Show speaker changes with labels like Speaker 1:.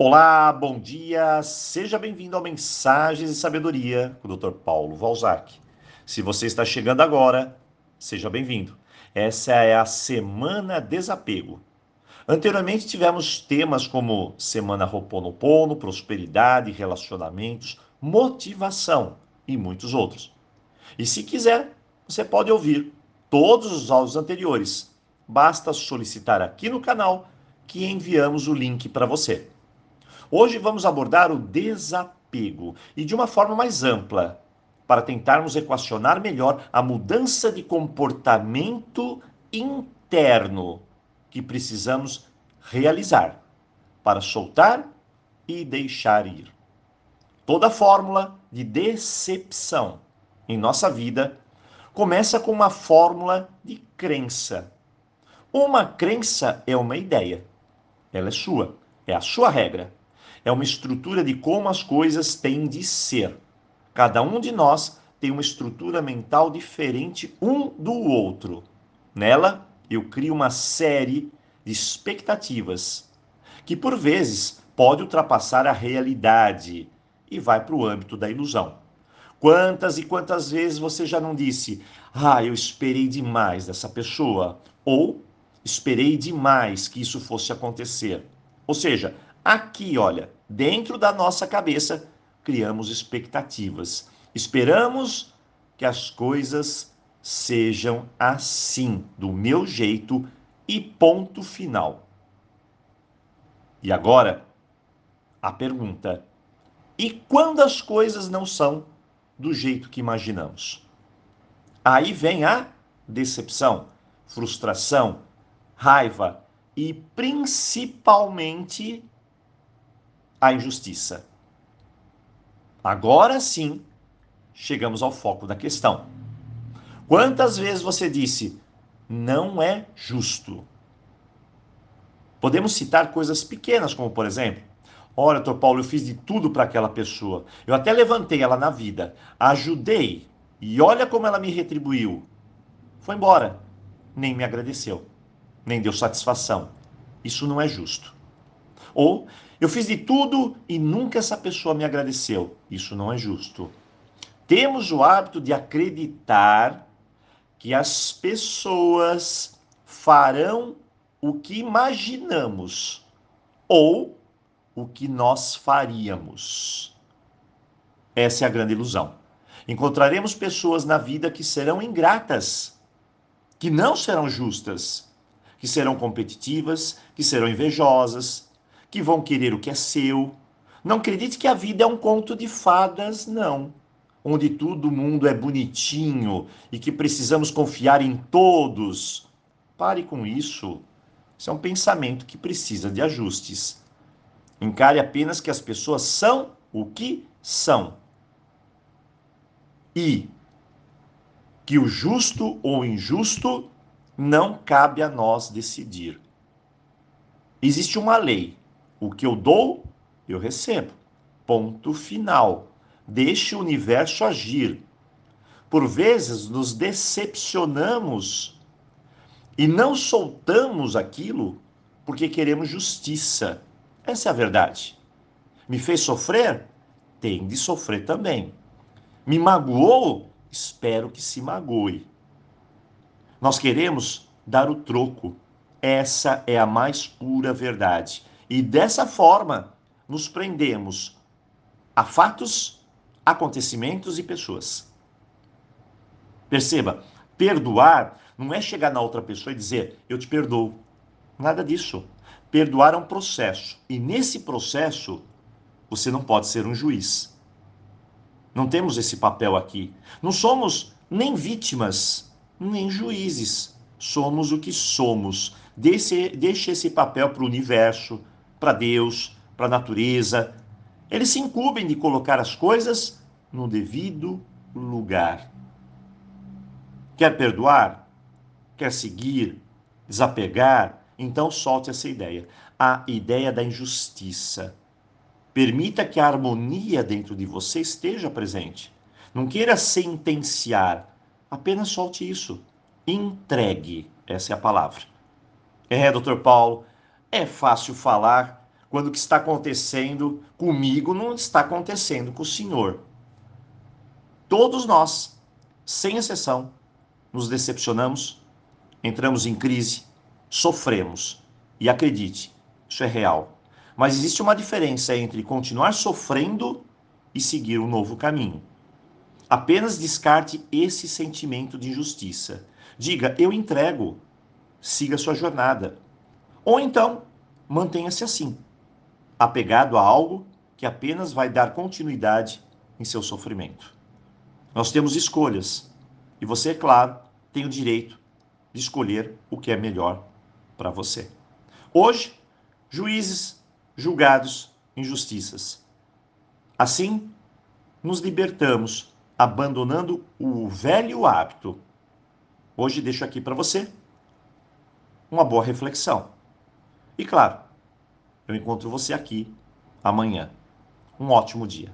Speaker 1: Olá, bom dia, seja bem-vindo ao Mensagens de Sabedoria com o Dr. Paulo Valzac. Se você está chegando agora, seja bem-vindo. Essa é a Semana Desapego. Anteriormente tivemos temas como Semana Roponopono, Prosperidade, Relacionamentos, Motivação e muitos outros. E se quiser, você pode ouvir todos os áudios anteriores. Basta solicitar aqui no canal que enviamos o link para você. Hoje vamos abordar o desapego e de uma forma mais ampla, para tentarmos equacionar melhor a mudança de comportamento interno que precisamos realizar para soltar e deixar ir. Toda fórmula de decepção em nossa vida começa com uma fórmula de crença. Uma crença é uma ideia. Ela é sua, é a sua regra é uma estrutura de como as coisas têm de ser. Cada um de nós tem uma estrutura mental diferente um do outro. Nela, eu crio uma série de expectativas que, por vezes, pode ultrapassar a realidade e vai para o âmbito da ilusão. Quantas e quantas vezes você já não disse: Ah, eu esperei demais dessa pessoa? Ou esperei demais que isso fosse acontecer? Ou seja, Aqui, olha, dentro da nossa cabeça, criamos expectativas. Esperamos que as coisas sejam assim, do meu jeito e ponto final. E agora, a pergunta: e quando as coisas não são do jeito que imaginamos? Aí vem a decepção, frustração, raiva e principalmente a injustiça. Agora sim, chegamos ao foco da questão. Quantas vezes você disse, não é justo? Podemos citar coisas pequenas, como por exemplo, olha, doutor Paulo, eu fiz de tudo para aquela pessoa. Eu até levantei ela na vida, ajudei, e olha como ela me retribuiu. Foi embora, nem me agradeceu, nem deu satisfação. Isso não é justo. Ou eu fiz de tudo e nunca essa pessoa me agradeceu. Isso não é justo. Temos o hábito de acreditar que as pessoas farão o que imaginamos ou o que nós faríamos. Essa é a grande ilusão. Encontraremos pessoas na vida que serão ingratas, que não serão justas, que serão competitivas, que serão invejosas, que vão querer o que é seu. Não acredite que a vida é um conto de fadas, não. Onde todo mundo é bonitinho e que precisamos confiar em todos. Pare com isso. Isso é um pensamento que precisa de ajustes. Encare apenas que as pessoas são o que são. E que o justo ou injusto não cabe a nós decidir. Existe uma lei o que eu dou, eu recebo. Ponto final. Deixe o universo agir. Por vezes nos decepcionamos e não soltamos aquilo porque queremos justiça. Essa é a verdade. Me fez sofrer? Tem de sofrer também. Me magoou? Espero que se magoe. Nós queremos dar o troco. Essa é a mais pura verdade. E dessa forma, nos prendemos a fatos, acontecimentos e pessoas. Perceba, perdoar não é chegar na outra pessoa e dizer, eu te perdoo. Nada disso. Perdoar é um processo. E nesse processo, você não pode ser um juiz. Não temos esse papel aqui. Não somos nem vítimas, nem juízes. Somos o que somos. Deixe, deixe esse papel para o universo, para Deus, para a natureza. Eles se incumbem de colocar as coisas no devido lugar. Quer perdoar? Quer seguir? Desapegar? Então solte essa ideia. A ideia da injustiça. Permita que a harmonia dentro de você esteja presente. Não queira sentenciar, apenas solte isso. Entregue, essa é a palavra. É, doutor Paulo, é fácil falar quando o que está acontecendo comigo não está acontecendo com o Senhor. Todos nós, sem exceção, nos decepcionamos, entramos em crise, sofremos. E acredite, isso é real. Mas existe uma diferença entre continuar sofrendo e seguir um novo caminho. Apenas descarte esse sentimento de injustiça. Diga, eu entrego, siga sua jornada. Ou então, mantenha-se assim, apegado a algo que apenas vai dar continuidade em seu sofrimento. Nós temos escolhas e você, é claro, tem o direito de escolher o que é melhor para você. Hoje, juízes julgados injustiças. Assim, nos libertamos, abandonando o velho hábito. Hoje deixo aqui para você uma boa reflexão. E claro, eu encontro você aqui amanhã. Um ótimo dia.